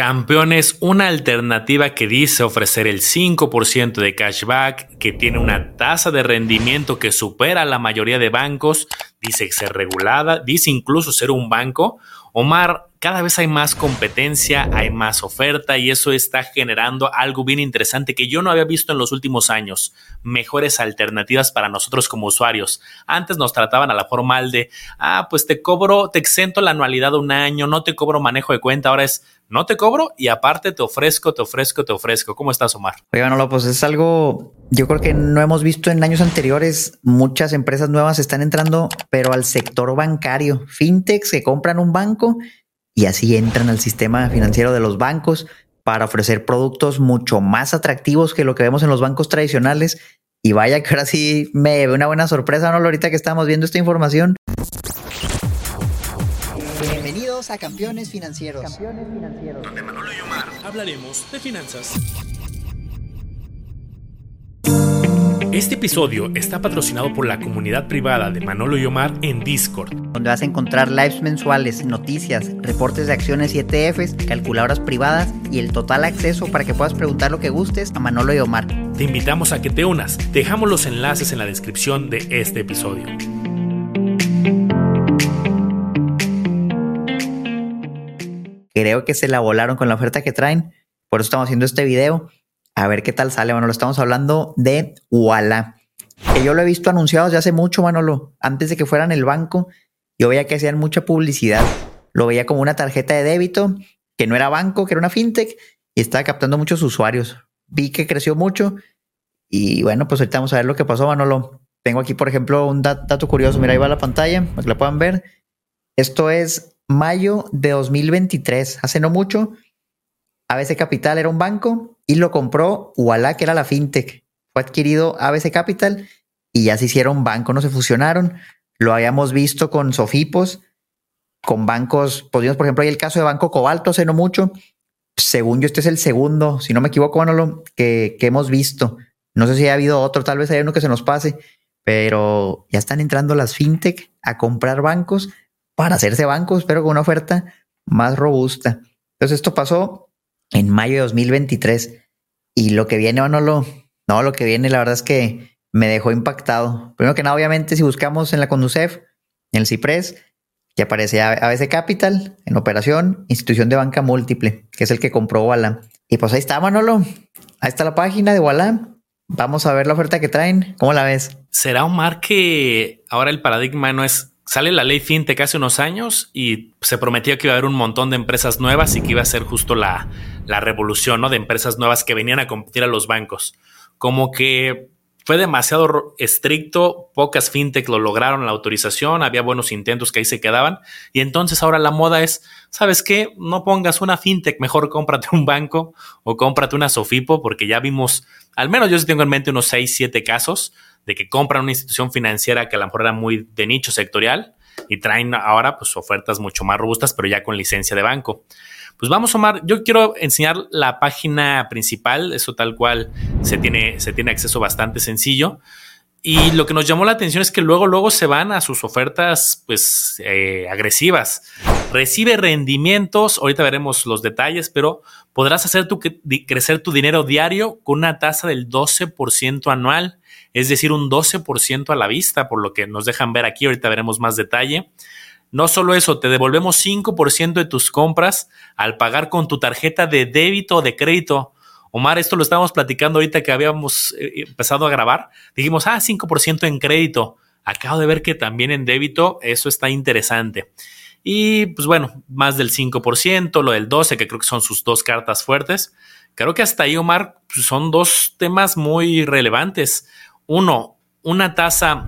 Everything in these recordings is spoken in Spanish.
Campeones, una alternativa que dice ofrecer el 5% de cashback, que tiene una tasa de rendimiento que supera la mayoría de bancos, dice ser regulada, dice incluso ser un banco. Omar, cada vez hay más competencia, hay más oferta y eso está generando algo bien interesante que yo no había visto en los últimos años, mejores alternativas para nosotros como usuarios. Antes nos trataban a la formal de, ah, pues te cobro, te exento la anualidad de un año, no te cobro manejo de cuenta, ahora es, no te cobro y aparte te ofrezco, te ofrezco, te ofrezco. ¿Cómo estás, Omar? Oye, no, pues es algo, yo creo que no hemos visto en años anteriores, muchas empresas nuevas están entrando, pero al sector bancario, fintechs que compran un banco y así entran al sistema financiero de los bancos para ofrecer productos mucho más atractivos que lo que vemos en los bancos tradicionales. Y vaya que ahora sí me ve una buena sorpresa, ¿no? Ahorita que estamos viendo esta información. Bienvenidos a Campeones Financieros. Campeones Financieros. Donde Manolo y Omar hablaremos de finanzas. Este episodio está patrocinado por la comunidad privada de Manolo y Omar en Discord, donde vas a encontrar lives mensuales, noticias, reportes de acciones y ETFs, calculadoras privadas y el total acceso para que puedas preguntar lo que gustes a Manolo y Omar. Te invitamos a que te unas. Dejamos los enlaces en la descripción de este episodio. Creo que se la volaron con la oferta que traen, por eso estamos haciendo este video a ver qué tal sale, Manolo. Estamos hablando de Walla. Que yo lo he visto anunciado desde hace mucho, Manolo. Antes de que fueran el banco, yo veía que hacían mucha publicidad. Lo veía como una tarjeta de débito, que no era banco, que era una fintech, y estaba captando muchos usuarios. Vi que creció mucho. Y bueno, pues ahorita vamos a ver lo que pasó, Manolo. Tengo aquí, por ejemplo, un dato curioso. Mira, ahí va la pantalla, para que la puedan ver. Esto es mayo de 2023, hace no mucho. ABC Capital era un banco y lo compró Walla, que era la fintech. Fue adquirido ABC Capital y ya se hicieron banco, no se fusionaron. Lo habíamos visto con Sofipos, con bancos, podríamos, por ejemplo, hay el caso de Banco Cobalto hace no mucho. Según yo, este es el segundo, si no me equivoco, lo que, que hemos visto. No sé si ha habido otro, tal vez hay uno que se nos pase, pero ya están entrando las fintech a comprar bancos para hacerse bancos, pero con una oferta más robusta. Entonces, esto pasó en mayo de 2023. Y lo que viene, Manolo, no, lo que viene, la verdad es que me dejó impactado. Primero que nada, obviamente, si buscamos en la Conducef, en el CIPRES, que aparece ABC Capital en operación, institución de banca múltiple, que es el que compró Walla. Y pues ahí está, Manolo. Ahí está la página de Walla. Vamos a ver la oferta que traen. ¿Cómo la ves? ¿Será Omar que ahora el paradigma no es sale la ley FinTech hace unos años y se prometía que iba a haber un montón de empresas nuevas y que iba a ser justo la, la revolución ¿no? de empresas nuevas que venían a competir a los bancos. Como que fue demasiado estricto, pocas fintech lo lograron la autorización, había buenos intentos que ahí se quedaban y entonces ahora la moda es, ¿sabes qué? No pongas una fintech, mejor cómprate un banco o cómprate una Sofipo porque ya vimos, al menos yo sí tengo en mente unos 6, 7 casos de que compran una institución financiera que a lo mejor era muy de nicho sectorial y traen ahora pues ofertas mucho más robustas, pero ya con licencia de banco. Pues vamos, Omar, yo quiero enseñar la página principal, eso tal cual se tiene, se tiene acceso bastante sencillo. Y lo que nos llamó la atención es que luego, luego se van a sus ofertas, pues, eh, agresivas. Recibe rendimientos, ahorita veremos los detalles, pero podrás hacer tu, crecer tu dinero diario con una tasa del 12% anual es decir, un 12% a la vista, por lo que nos dejan ver aquí, ahorita veremos más detalle. No solo eso, te devolvemos 5% de tus compras al pagar con tu tarjeta de débito o de crédito. Omar, esto lo estábamos platicando ahorita que habíamos eh, empezado a grabar. Dijimos, ah, 5% en crédito. Acabo de ver que también en débito eso está interesante. Y pues bueno, más del 5%, lo del 12%, que creo que son sus dos cartas fuertes. Creo que hasta ahí, Omar, pues, son dos temas muy relevantes. Uno, una tasa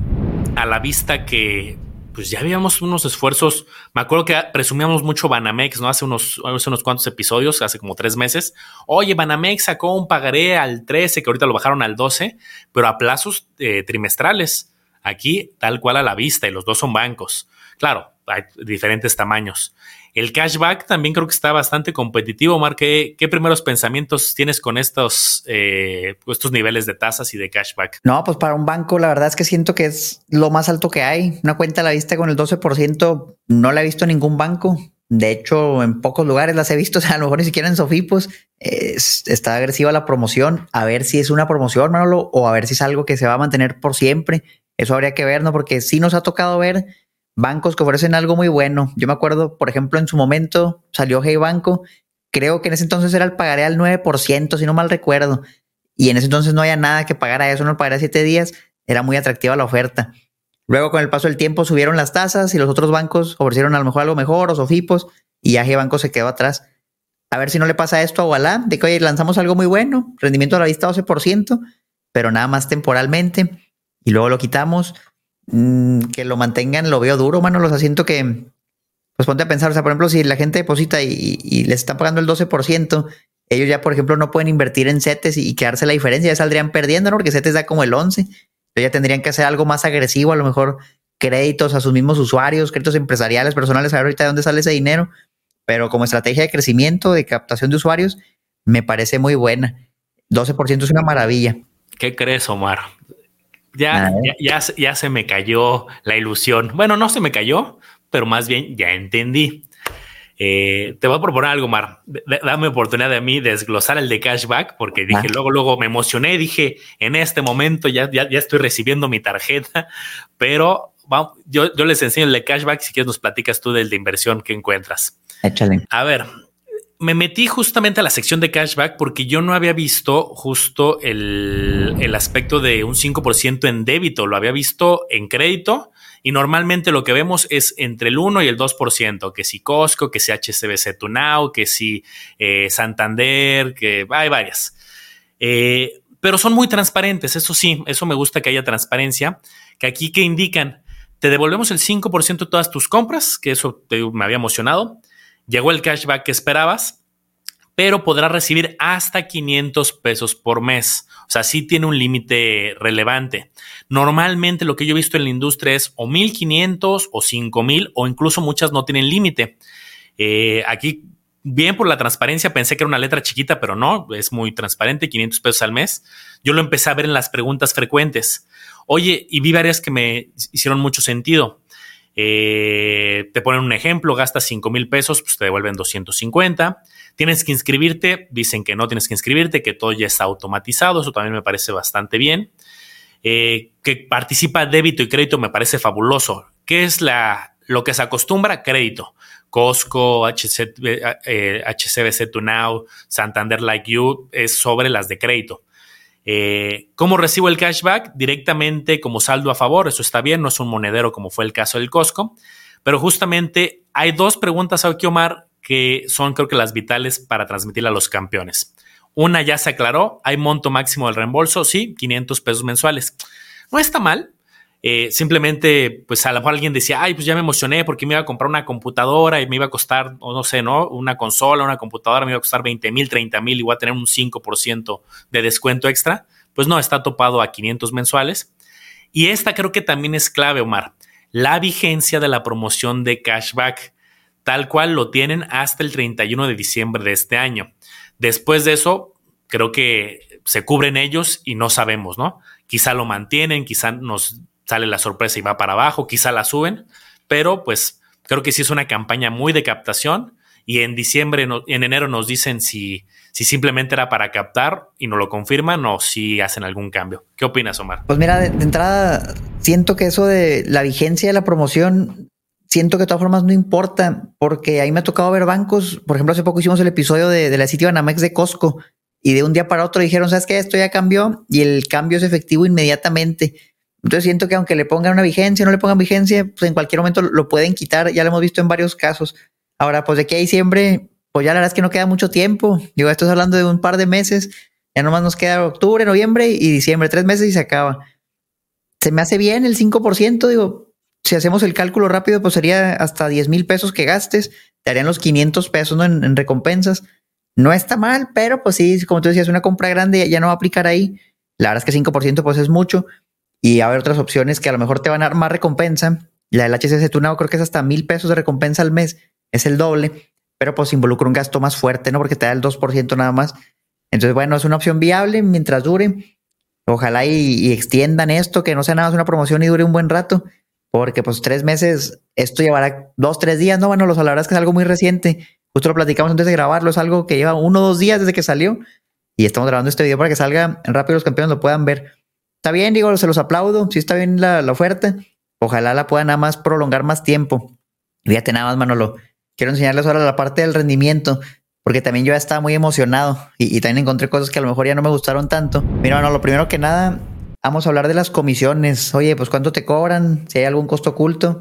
a la vista que pues ya habíamos unos esfuerzos. Me acuerdo que presumíamos mucho Banamex, ¿no? Hace unos, hace unos cuantos episodios, hace como tres meses. Oye, Banamex sacó un pagaré al 13, que ahorita lo bajaron al 12, pero a plazos eh, trimestrales. Aquí, tal cual a la vista, y los dos son bancos. Claro, hay diferentes tamaños. El cashback también creo que está bastante competitivo. Mar, ¿qué, primeros pensamientos tienes con estos, eh, estos niveles de tasas y de cashback? No, pues para un banco la verdad es que siento que es lo más alto que hay. Una cuenta a la vista con el 12% no la he visto en ningún banco. De hecho, en pocos lugares las he visto, o sea, a lo mejor ni siquiera en Sofipos está agresiva la promoción. A ver si es una promoción, Manolo, o a ver si es algo que se va a mantener por siempre. Eso habría que ver, ¿no? Porque sí nos ha tocado ver bancos que ofrecen algo muy bueno. Yo me acuerdo, por ejemplo, en su momento salió Hey Banco. Creo que en ese entonces era el pagaré al 9%, si no mal recuerdo. Y en ese entonces no había nada que pagar a eso, no pagaré siete días. Era muy atractiva la oferta. Luego, con el paso del tiempo, subieron las tasas y los otros bancos ofrecieron a lo mejor algo mejor, o Sofipos, y ya Hey Banco se quedó atrás. A ver si no le pasa esto a Walla, de que oye, lanzamos algo muy bueno, rendimiento a la vista 12%, pero nada más temporalmente, y luego lo quitamos Mm, que lo mantengan, lo veo duro, mano. Los asiento que, pues ponte a pensar, o sea, por ejemplo, si la gente deposita y, y les está pagando el 12%, ellos ya, por ejemplo, no pueden invertir en CETES y, quedarse la diferencia, ya saldrían perdiendo, ¿no? Porque CETES da como el 11. Entonces ya tendrían que hacer algo más agresivo, a lo mejor créditos a sus mismos usuarios, créditos empresariales, personales, a ver ahorita de dónde sale ese dinero. Pero como estrategia de crecimiento, de captación de usuarios, me parece muy buena. 12% es una maravilla. ¿Qué crees, Omar? Ya, ya, ya, se me cayó la ilusión. Bueno, no se me cayó, pero más bien ya entendí. Eh, te voy a proponer algo, Mar. dame oportunidad a mí de desglosar el de cashback, porque dije, luego, luego me emocioné, dije, en este momento ya, ya, ya estoy recibiendo mi tarjeta, pero vamos, yo, yo les enseño el de cashback, si quieres nos platicas tú del de inversión que encuentras. Échale. A ver, me metí justamente a la sección de cashback porque yo no había visto justo el, el aspecto de un 5% en débito, lo había visto en crédito y normalmente lo que vemos es entre el 1 y el 2%, que si Costco, que si HSBC Tunao, que si eh, Santander, que hay varias. Eh, pero son muy transparentes, eso sí, eso me gusta que haya transparencia, que aquí que indican, te devolvemos el 5% de todas tus compras, que eso me había emocionado llegó el cashback que esperabas, pero podrás recibir hasta 500 pesos por mes. O sea, sí tiene un límite relevante. Normalmente lo que yo he visto en la industria es o 1500 o 5000 o incluso muchas no tienen límite. Eh, aquí, bien por la transparencia, pensé que era una letra chiquita, pero no, es muy transparente, 500 pesos al mes. Yo lo empecé a ver en las preguntas frecuentes. Oye, y vi varias que me hicieron mucho sentido. Eh, te ponen un ejemplo, gastas 5 mil pesos, pues te devuelven 250. Tienes que inscribirte, dicen que no tienes que inscribirte, que todo ya está automatizado, eso también me parece bastante bien. Eh, que participa débito y crédito me parece fabuloso. ¿Qué es la, lo que se acostumbra? Crédito. Costco, HC, HCBC To Now, Santander Like You, es sobre las de crédito. Eh, ¿Cómo recibo el cashback? Directamente como saldo a favor, eso está bien, no es un monedero como fue el caso del Costco, pero justamente hay dos preguntas aquí, Omar, que son creo que las vitales para transmitirle a los campeones. Una ya se aclaró, hay monto máximo del reembolso, sí, 500 pesos mensuales. No está mal, eh, simplemente, pues a lo mejor alguien decía, ay, pues ya me emocioné porque me iba a comprar una computadora y me iba a costar, o no sé, ¿no? Una consola, una computadora me iba a costar 20 mil, 30 mil y voy a tener un 5% de descuento extra. Pues no, está topado a 500 mensuales. Y esta creo que también es clave, Omar. La vigencia de la promoción de cashback, tal cual lo tienen hasta el 31 de diciembre de este año. Después de eso, creo que se cubren ellos y no sabemos, ¿no? Quizá lo mantienen, quizá nos sale la sorpresa y va para abajo, quizá la suben, pero pues creo que sí es una campaña muy de captación y en diciembre, en enero nos dicen si, si simplemente era para captar y no lo confirman o si hacen algún cambio. ¿Qué opinas, Omar? Pues mira, de, entrada, siento que eso de la vigencia de la promoción, siento que de todas formas no importa, porque ahí me ha tocado ver bancos, por ejemplo, hace poco hicimos el episodio de, de la sitio Anamex de Costco y de un día para otro dijeron, ¿sabes qué? Esto ya cambió y el cambio es efectivo inmediatamente. Entonces siento que aunque le pongan una vigencia, no le pongan vigencia, pues en cualquier momento lo pueden quitar. Ya lo hemos visto en varios casos. Ahora, pues de aquí a diciembre, pues ya la verdad es que no queda mucho tiempo. Digo, esto es hablando de un par de meses. Ya nomás nos queda octubre, noviembre y diciembre, tres meses y se acaba. Se me hace bien el 5%. Digo, si hacemos el cálculo rápido, pues sería hasta 10 mil pesos que gastes. Te harían los 500 pesos ¿no? en, en, recompensas. No está mal, pero pues sí, como tú decías, una compra grande ya no va a aplicar ahí. La verdad es que 5% pues es mucho y a haber otras opciones que a lo mejor te van a dar más recompensa. La del HCC Tunado creo que es hasta mil pesos de recompensa al mes, es el doble, pero pues involucra un gasto más fuerte, ¿no? Porque te da el 2% nada más. Entonces, bueno, es una opción viable mientras dure. Ojalá y, extiendan esto, que no sea nada más una promoción y dure un buen rato. porque pues tres meses, esto llevará dos, tres días, ¿no? Bueno, la verdad es que es algo muy reciente. Justo lo platicamos antes de grabarlo, es algo que lleva uno o dos días desde que salió y estamos grabando este video para que salga rápido los campeones lo puedan ver. Está bien, digo, se los aplaudo, sí está bien la, oferta. Ojalá la puedan nada más prolongar más tiempo. Fíjate nada más, Manolo. Quiero enseñarles ahora la parte del rendimiento, porque también yo ya estaba muy emocionado y, y también encontré cosas que a lo mejor ya no me gustaron tanto. Mira, Manolo, primero que nada, Vamos a hablar de las comisiones. Oye, pues cuánto te cobran, si hay algún costo oculto.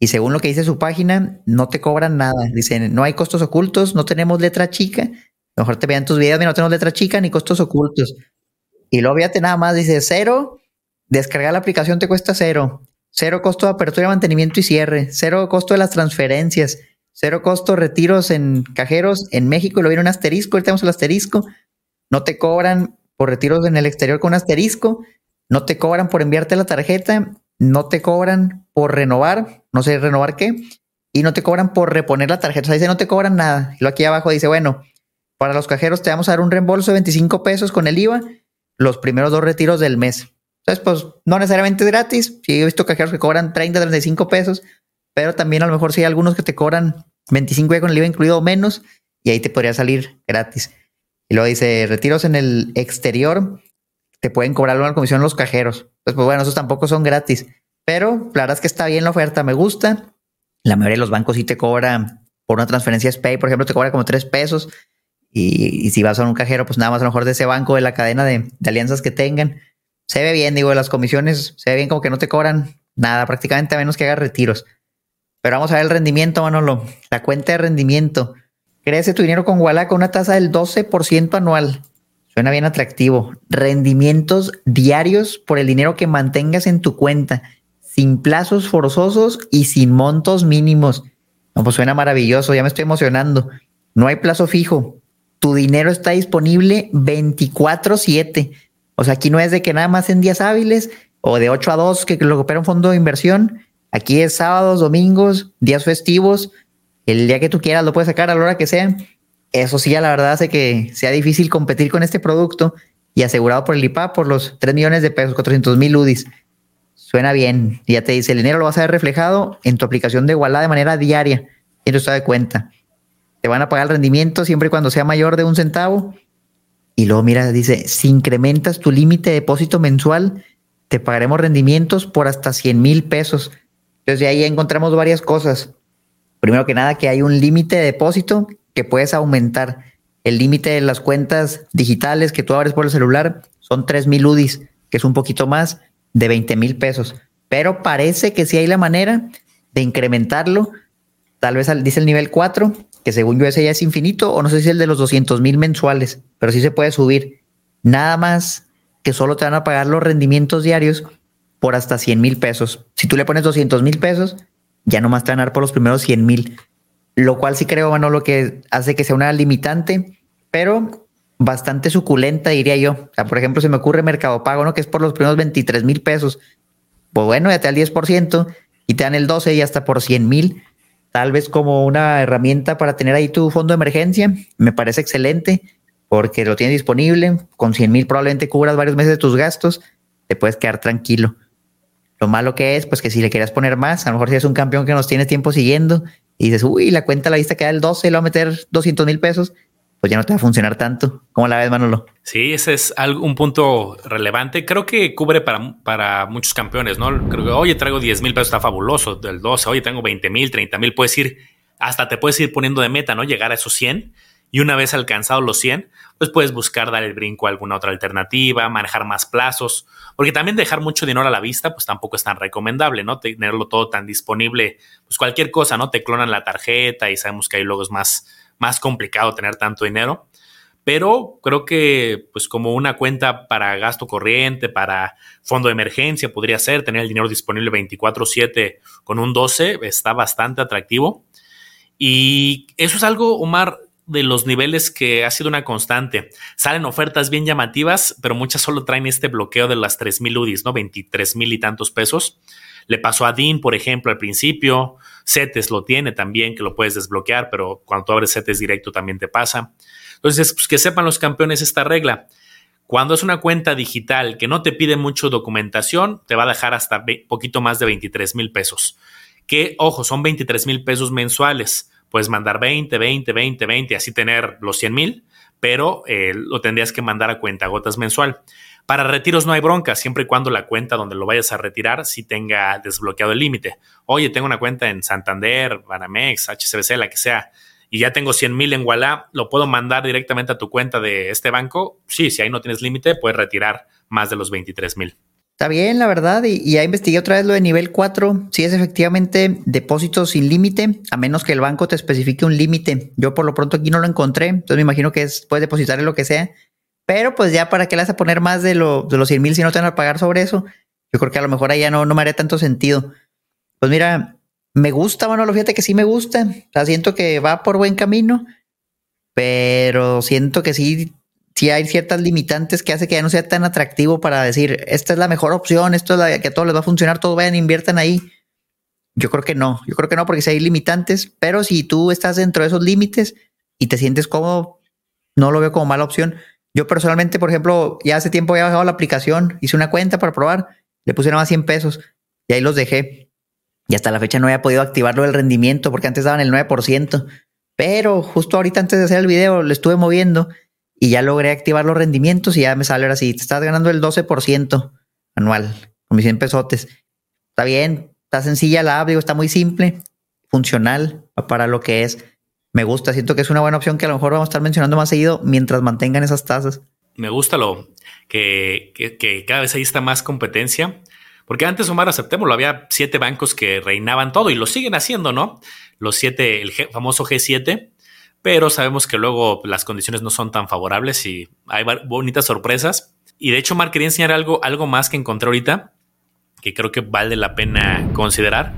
Y según lo que dice su página, no te cobran nada. Dicen, no hay costos ocultos, no tenemos letra chica. mejor te vean tus videos, mira, no tenemos letra chica ni costos ocultos. Y luego fíjate nada más, dice cero, descargar la aplicación te cuesta cero. Cero costo de apertura, mantenimiento y cierre. Cero costo de las transferencias. Cero costo retiros en cajeros en México. Y lo viene un asterisco, ahorita tenemos el asterisco. No te cobran por retiros en el exterior con asterisco. No te cobran por enviarte la tarjeta, no te cobran por renovar, no sé renovar qué, y no te cobran por reponer la tarjeta. O sea, dice no te cobran nada. Y lo aquí abajo dice, bueno, para los cajeros te vamos a dar un reembolso de 25 pesos con el IVA los primeros dos retiros del mes. Entonces, pues no necesariamente es gratis. Sí, he visto cajeros que cobran 30, 35 pesos, pero también a lo mejor sí hay algunos que te cobran 25 con el IVA incluido o menos, y ahí te podría salir gratis. Y luego dice retiros en el exterior te pueden cobrar una comisión los cajeros. Pues, pues, bueno, esos tampoco son gratis. Pero la verdad es que está bien la oferta, me gusta. La mayoría de los bancos sí te cobran por una transferencia SPAY, por ejemplo, te cobra como tres pesos. Y, si vas a un cajero, pues nada más a lo mejor de ese banco, de la cadena de, alianzas que tengan. Se ve bien, digo, las comisiones, se ve bien como que no te cobran nada, prácticamente a menos que hagas retiros. Pero vamos a ver el rendimiento, Manolo. La cuenta de rendimiento. Crece tu dinero con Walla con una tasa del 12% anual. Suena bien atractivo. Rendimientos diarios por el dinero que mantengas en tu cuenta, sin plazos forzosos y sin montos mínimos. No, pues suena maravilloso, ya me estoy emocionando. No hay plazo fijo. Tu dinero está disponible 24/7. O sea, aquí no es de que nada más en días hábiles o de 8 a 2 que lo opera un fondo de inversión. Aquí es sábados, domingos, días festivos. El día que tú quieras lo puedes sacar a la hora que sea eso sí, la verdad hace que sea difícil competir con este producto y asegurado por el IPA por los 3 millones de pesos, 400 mil UDIs. Suena bien. Ya te dice, el dinero lo vas a ver reflejado en tu aplicación de Walla de manera diaria. Y no está de cuenta. Te van a pagar el rendimiento siempre y cuando sea mayor de un centavo. Y luego, mira, dice, si incrementas tu límite de depósito mensual, te pagaremos rendimientos por hasta 100 mil pesos. Entonces, ahí encontramos varias cosas. Primero que nada, que hay un límite de depósito que puedes aumentar. El límite de las cuentas digitales que tú abres por el celular son 3 mil UDIs, que es un poquito más de 20 mil pesos. Pero parece que sí hay la manera de incrementarlo. Tal vez dice el nivel 4, que según yo ese ya es infinito, o no sé si es el de los 200 mil mensuales, pero sí se puede subir. Nada más que solo te van a pagar los rendimientos diarios por hasta 100 mil pesos. Si tú le pones 200 mil pesos, ya nomás te van a dar por los primeros 100 mil lo cual sí creo, bueno, lo que hace que sea una limitante, pero bastante suculenta, diría yo. Por ejemplo, se me ocurre Mercado Pago, ¿no? Que es por los primeros 23 mil pesos. Pues bueno, ya te da el 10% y te dan el 12 y hasta por 100 mil. Tal vez como una herramienta para tener ahí tu fondo de emergencia. Me parece excelente porque lo tienes disponible. Con 100 mil probablemente cubras varios meses de tus gastos. Te puedes quedar tranquilo. Lo malo que es, pues que si le quieras poner más, a lo mejor si es un campeón que nos tiene tiempo siguiendo y dices, uy, la cuenta la vista queda el 12 y le va a meter 200 mil pesos, pues ya no te va a funcionar tanto. ¿Cómo la ves, Manolo? Sí, ese es un punto relevante. Creo que cubre para, para muchos campeones, ¿no? Creo que, oye, traigo 10 mil pesos, está fabuloso. Del 12, oye, tengo 20 mil, 30 mil. Puedes ir, hasta te puedes ir poniendo de meta, ¿no? Llegar a esos 100. Y una vez alcanzado los 100, pues puedes buscar dar el brinco a alguna otra alternativa, manejar más plazos, porque también dejar mucho dinero a la vista, pues tampoco es tan recomendable, ¿no? Tenerlo todo tan disponible, pues cualquier cosa, ¿no? Te clonan la tarjeta y sabemos que luego es más, más complicado tener tanto dinero. Pero creo que, pues, como una cuenta para gasto corriente, para fondo de emergencia, podría ser tener el dinero disponible 24-7 con un 12, está bastante atractivo. Y eso es algo, Omar, de los niveles que ha sido una constante. Salen ofertas bien llamativas, pero muchas solo traen este bloqueo de las 3.000 UDIs, ¿no? 23 mil y tantos pesos. Le pasó a DIN, por ejemplo, al principio. CETES lo tiene también, que lo puedes desbloquear, pero cuando tú abres CETES directo también te pasa. Entonces, pues que sepan los campeones esta regla. Cuando es una cuenta digital que no te pide mucho documentación, te va a dejar hasta poquito más de 23 mil pesos. Que, ojo, son 23 mil pesos mensuales. Puedes mandar 20, 20, 20, 20, así tener los 100 mil, pero eh, lo tendrías que mandar a cuenta gotas mensual. Para retiros no hay bronca, siempre y cuando la cuenta donde lo vayas a retirar sí tenga desbloqueado el límite. Oye, tengo una cuenta en Santander, Banamex, HCBC, la que sea, y ya tengo 100 mil en Walla, ¿lo puedo mandar directamente a tu cuenta de este banco? Sí, si ahí no tienes límite, puedes retirar más de los 23 mil. Está bien, la verdad, y, ya investigué otra vez lo de nivel 4. Si es efectivamente depósito sin límite, a menos que el banco te especifique un límite. Yo por lo pronto aquí no lo encontré, entonces me imagino que es, puedes depositar en lo que sea. Pero pues ya para qué le vas a poner más de, lo, de los 100 mil si no te van a pagar sobre eso. Yo creo que a lo mejor ya no, no me haría tanto sentido. Pues mira, me gusta, bueno, lo fíjate que sí me gusta. Siento que va por buen camino, pero siento que sí, sí hay ciertas limitantes que hace que ya no sea tan atractivo para decir, esta es la mejor opción, esto es la que a todos les va a funcionar, todos vayan, inviertan ahí. Yo creo que no, yo creo que no, porque si hay limitantes, pero si tú estás dentro de esos límites y te sientes cómodo, no lo veo como mala opción. Yo personalmente, por ejemplo, ya hace tiempo había bajado la aplicación, hice una cuenta para probar, le puse nada más 100 pesos y ahí los dejé. Y hasta la fecha no había podido activarlo el rendimiento porque antes daban el 9%. Pero justo ahorita antes de hacer el video le estuve moviendo y ya logré activar los rendimientos y ya me sale ahora sí, te estás ganando el 12% anual con mis 100 pesotes. Está bien, está sencilla la app, digo, está muy simple, funcional para lo que es. Me gusta, siento que es una buena opción que a lo mejor vamos a estar mencionando más seguido mientras mantengan esas tasas. Me gusta lo que, cada vez ahí está más competencia porque antes, Omar, aceptémoslo, había siete bancos que reinaban todo y lo siguen haciendo, ¿no? Los siete, el famoso G7, pero sabemos que luego las condiciones no son tan favorables y hay bonitas sorpresas. Y de hecho, Omar, quería enseñar algo, algo más que encontré ahorita, que creo que vale la pena considerar.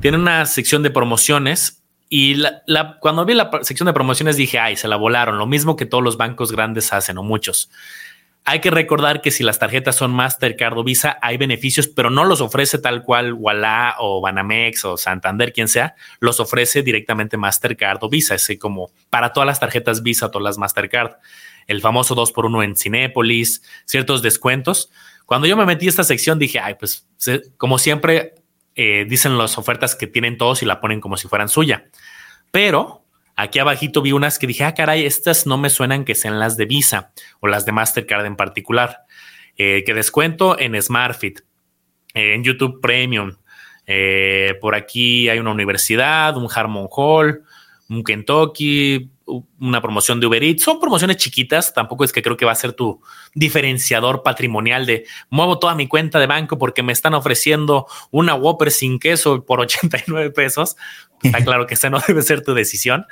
Tiene una sección de promociones y cuando vi la sección de promociones dije, ay, se la volaron, lo mismo que todos los bancos grandes hacen o muchos. Hay que recordar que si las tarjetas son Mastercard o Visa, hay beneficios, pero no los ofrece tal cual Walla o Banamex o Santander, quien sea, los ofrece directamente Mastercard o Visa, es como para todas las tarjetas Visa, todas las Mastercard. El famoso 2x1 en Cinépolis, ciertos descuentos. Cuando yo me metí a esta sección dije, ay, pues como siempre eh, dicen las ofertas que tienen todos y la ponen como si fueran suya. Pero Aquí abajito vi unas que dije, ah, caray, estas no me suenan que sean las de Visa o las de Mastercard en particular. Eh, que descuento en SmartFit, eh, en YouTube Premium. Por aquí hay una universidad, un Harmon Hall, un Kentucky, una promoción de Uber Eats. Son promociones chiquitas, tampoco es que creo que va a ser tu diferenciador patrimonial de muevo toda mi cuenta de banco porque me están ofreciendo una Whopper sin queso por 89 pesos. Está claro que esa no debe ser tu decisión,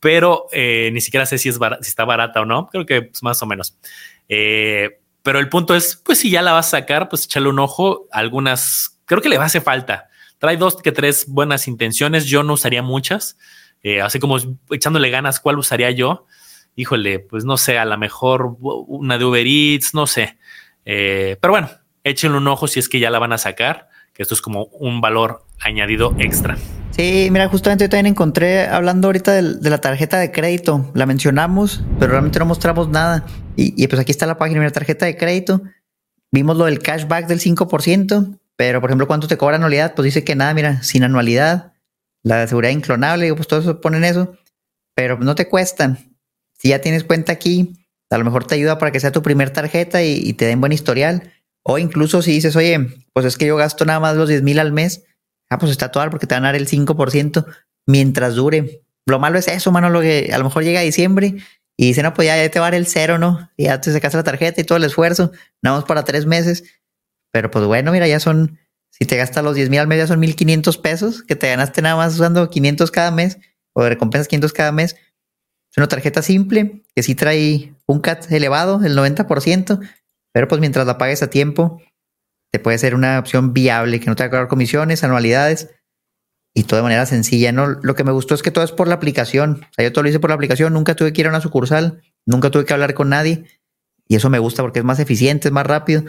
pero eh, ni siquiera sé si, es si está barata o no. Creo que pues, más o menos. Eh, pero el punto es, pues si ya la vas a sacar, pues échale un ojo. Algunas, creo que le va a hacer falta. Trae dos que tres buenas intenciones. Yo no usaría muchas. Eh, así como echándole ganas, ¿cuál usaría yo? Híjole, pues no sé, a lo mejor una de Uber Eats, no sé. pero bueno, échenle un ojo si es que ya la van a sacar, que esto es como un valor añadido extra. Sí, mira, justamente yo también encontré, hablando ahorita de, la tarjeta de crédito, la mencionamos, pero realmente no mostramos nada. Y, pues aquí está la página, mira, tarjeta de crédito. Vimos lo del cashback del 5%, pero por ejemplo, ¿cuánto te cobra anualidad? Pues dice que nada, mira, sin anualidad. La seguridad inclonable, digo, pues todo eso ponen eso, pero no te cuestan. Si ya tienes cuenta aquí, a lo mejor te ayuda para que sea tu primer tarjeta y, te den buen historial. O incluso si dices, oye, pues es que yo gasto nada más los 10 mil al mes, Ah, pues está todo porque te van a dar el 5% mientras dure. Lo malo es eso, mano, lo que a lo mejor llega diciembre y dicen, no, pues ya, te va el cero, ¿no? Y ya te sacas la tarjeta y todo el esfuerzo, nada más para tres meses. Pero pues bueno, mira, ya son, si te gastas los 10 mil al mes, ya son 1500 pesos que te ganaste nada más usando 500 cada mes o de recompensas 500 cada mes. Es una tarjeta simple que sí trae un CAT elevado, el 90%, pero pues mientras la pagues a tiempo, te puede ser una opción viable que no te va a cobrar comisiones, anualidades y todo de manera sencilla. ¿no? Lo que me gustó es que todo es por la aplicación. O sea, yo todo lo hice por la aplicación, nunca tuve que ir a una sucursal, nunca tuve que hablar con nadie y eso me gusta porque es más eficiente, es más rápido,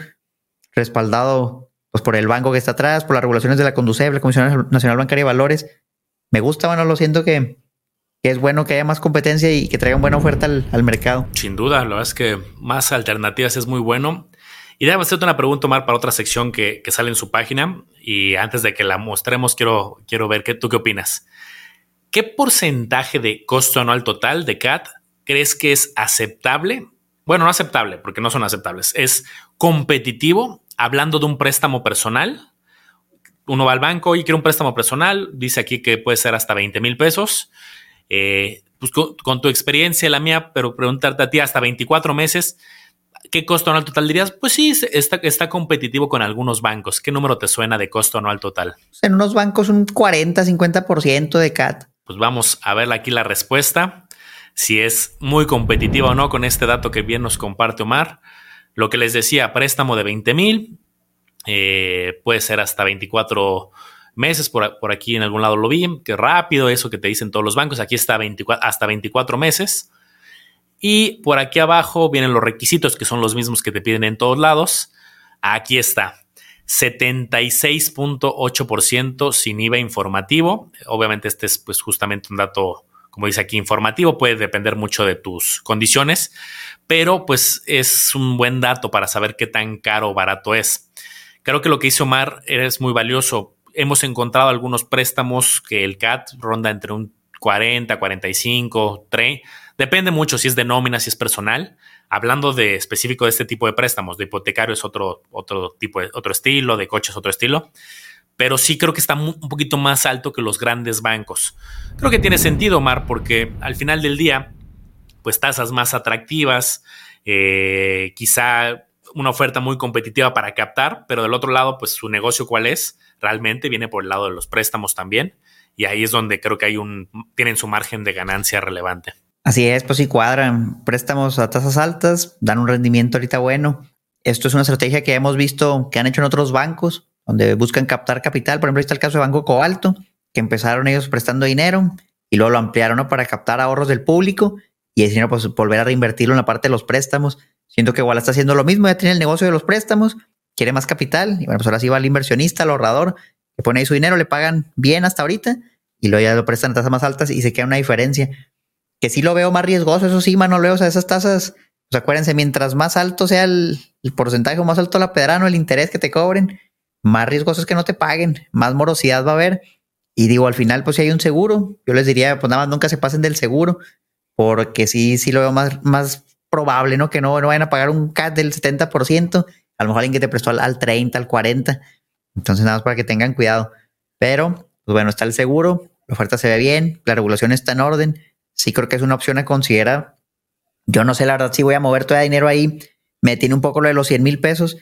respaldado pues, por el banco que está atrás, por las regulaciones de la Conduceb, la Comisión Nacional Bancaria de Valores. Me gusta, bueno, lo siento que, es bueno que haya más competencia y que traigan buena oferta al, mercado. Sin duda, lo es que más alternativas es muy bueno. Y déjame hacerte una pregunta, Omar, para otra sección que, sale en su página. Y antes de que la mostremos, quiero, quiero ver qué, tú qué opinas. ¿Qué porcentaje de costo anual total de CAT crees que es aceptable? Bueno, no aceptable, porque no son aceptables. Es competitivo, hablando de un préstamo personal. Uno va al banco y quiere un préstamo personal, dice aquí que puede ser hasta 20 mil pesos. Eh, pues con, tu experiencia, la mía, pero preguntarte a ti hasta 24 meses, ¿qué costo anual total dirías? Pues sí, está, está competitivo con algunos bancos. ¿Qué número te suena de costo anual total? En unos bancos un 40, 50% de CAT. Pues vamos a ver aquí la respuesta, si es muy competitiva o no con este dato que bien nos comparte Omar. Lo que les decía, préstamo de 20 mil, eh, puede ser hasta 24 meses, por, por, aquí en algún lado lo vi, que rápido eso que te dicen todos los bancos, aquí está 24, hasta 24 meses. Y por aquí abajo vienen los requisitos que son los mismos que te piden en todos lados. Aquí está, 76.8% sin IVA informativo. Obviamente este es pues justamente un dato, como dice aquí, informativo, puede depender mucho de tus condiciones, pero pues es un buen dato para saber qué tan caro o barato es. Creo que lo que hizo Omar es muy valioso hemos encontrado algunos préstamos que el CAT ronda entre un 40, 45, 30. Depende mucho si es de nómina, si es personal. Hablando de específico de este tipo de préstamos, de hipotecario es otro, otro tipo, de, otro estilo, de coches otro estilo. Pero sí creo que está un poquito más alto que los grandes bancos. Creo que tiene sentido, Omar, porque al final del día, pues tasas más atractivas, eh, quizá una oferta muy competitiva para captar, pero del otro lado, pues su negocio cuál es, realmente viene por el lado de los préstamos también, y ahí es donde creo que hay un, tienen su margen de ganancia relevante. Así es, pues sí cuadran, préstamos a tasas altas, dan un rendimiento ahorita bueno. Esto es una estrategia que hemos visto que han hecho en otros bancos, donde buscan captar capital. Por ejemplo, ahí está el caso de Banco Cobalto, que empezaron ellos prestando dinero y luego lo ampliaron para captar ahorros del público y ese dinero pues volver a reinvertirlo en la parte de los préstamos. Siento que igual está haciendo lo mismo, ya tiene el negocio de los préstamos, quiere más capital, y bueno, pues ahora sí va el inversionista, el ahorrador, que pone ahí su dinero, le pagan bien hasta ahorita, y luego ya lo prestan a tasas más altas y se queda una diferencia. Que sí lo veo más riesgoso, eso sí, mano, leo, o sea, esas tasas, pues acuérdense, mientras más alto sea el, porcentaje o más alto la pedrano, el interés que te cobren, más riesgoso es que no te paguen, más morosidad va a haber. Y digo, al final, pues si hay un seguro, yo les diría, pues nada más nunca se pasen del seguro, porque sí, sí lo veo más, más probable, ¿no? Que no, no vayan a pagar un CAT del 70%, a lo mejor alguien que te prestó al, 30, al 40. Entonces, nada más para que tengan cuidado. Pero, pues bueno, está el seguro, la oferta se ve bien, la regulación está en orden. Sí creo que es una opción a considerar. Yo no sé, la verdad, si voy a mover todo el dinero ahí. Me tiene un poco lo de los 100 mil pesos,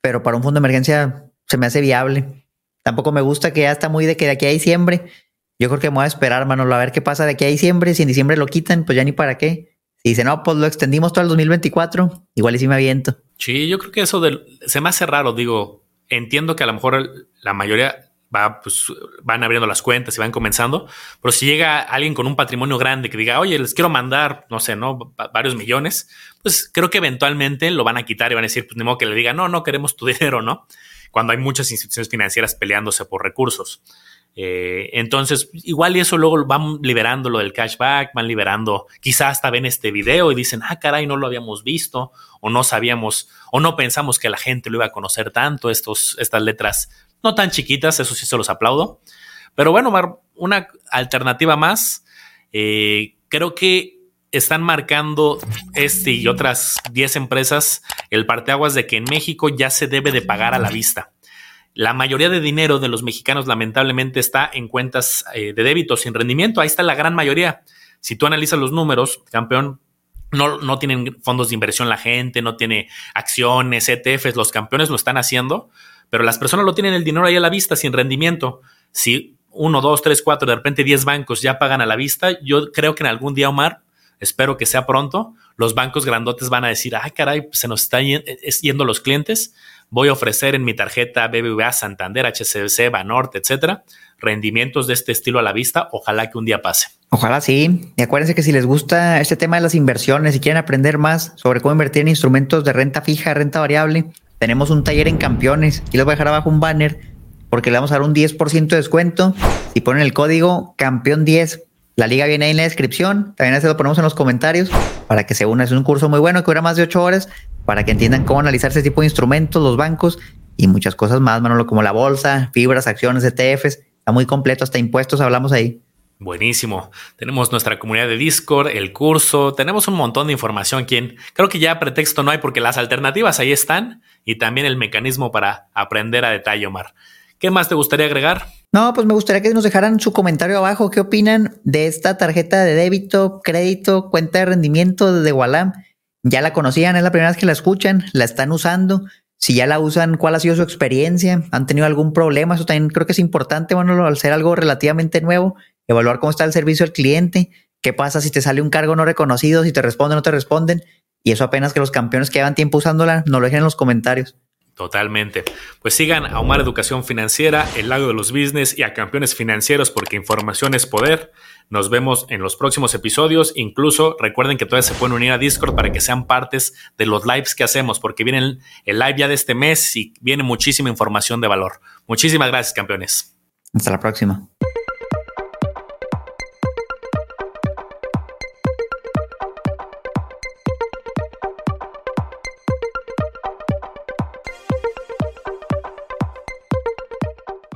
pero para un fondo de emergencia se me hace viable. Tampoco me gusta que ya está muy de que de aquí a diciembre. Yo creo que me voy a esperar, Manolo, a ver qué pasa de aquí a diciembre. Si en diciembre lo quitan, pues ya ni para qué. Si dicen, no, pues lo extendimos todo el 2024, igual y sí me aviento. Sí, yo creo que eso se me hace raro. Digo, entiendo que a lo mejor la mayoría va, pues, van abriendo las cuentas y van comenzando, pero si llega alguien con un patrimonio grande que diga, oye, les quiero mandar, no sé, ¿no? varios millones, pues creo que eventualmente lo van a quitar y van a decir, pues ni modo que le diga, no, no queremos tu dinero, ¿no? Cuando hay muchas instituciones financieras peleándose por recursos. Eh, entonces, igual y eso luego van liberando lo del cashback, van liberando, quizás hasta ven este video y dicen, ah, caray, no lo habíamos visto, o no sabíamos, o no pensamos que la gente lo iba a conocer tanto, estos, estas letras no tan chiquitas, eso sí se los aplaudo. Pero bueno, una alternativa más, eh, creo que están marcando este y otras 10 empresas el parteaguas de que en México ya se debe de pagar a la vista. La mayoría de dinero de los mexicanos lamentablemente está en cuentas eh, de débito sin rendimiento. Ahí está la gran mayoría. Si tú analizas los números, campeón, no, no tienen fondos de inversión la gente, no tiene acciones, ETFs, los campeones lo están haciendo, pero las personas lo tienen el dinero ahí a la vista sin rendimiento. Si uno, dos, tres, cuatro, de repente diez bancos ya pagan a la vista, yo creo que en algún día, Omar, espero que sea pronto, los bancos grandotes van a decir, ay caray, se nos están yendo los clientes, voy a ofrecer en mi tarjeta BBVA, Santander, HCBC, Banorte, etcétera, rendimientos de este estilo a la vista. Ojalá que un día pase. Ojalá sí. Y acuérdense que si les gusta este tema de las inversiones y quieren aprender más sobre cómo invertir en instrumentos de renta fija, renta variable, tenemos un taller en campeones. Y les voy a dejar abajo un banner porque le vamos a dar un 10% de descuento. Si ponen el código campeón 10 La liga viene ahí en la descripción. También se lo ponemos en los comentarios para que se una. Es un curso muy bueno que dura más de ocho horas para que entiendan cómo analizar ese tipo de instrumentos, los bancos y muchas cosas más, Manolo, como la bolsa, fibras, acciones, ETFs. Está muy completo, hasta impuestos hablamos ahí. Buenísimo. Tenemos nuestra comunidad de Discord, el curso, tenemos un montón de información. Quien creo que ya pretexto no hay porque las alternativas ahí están y también el mecanismo para aprender a detalle, Omar. ¿Qué más te gustaría agregar? No, pues me gustaría que nos dejaran su comentario abajo. ¿Qué opinan de esta tarjeta de débito, crédito, cuenta de rendimiento de Walam? ¿Ya la conocían? ¿Es la primera vez que la escuchan? ¿La están usando? Si ya la usan, ¿cuál ha sido su experiencia? ¿Han tenido algún problema? Eso también creo que es importante, bueno, al ser algo relativamente nuevo, evaluar cómo está el servicio al cliente, qué pasa si te sale un cargo no reconocido, si te responden o no te responden. Y eso apenas que los campeones que llevan tiempo usándola nos lo dejen en los comentarios. Totalmente. Pues sigan a Omar Educación Financiera, El Lago de los Business y a Campeones Financieros porque información es poder. Nos vemos en los próximos episodios. Incluso recuerden que todavía se pueden unir a Discord para que sean partes de los lives que hacemos porque viene el live ya de este mes y viene muchísima información de valor. Muchísimas gracias, campeones. Hasta la próxima.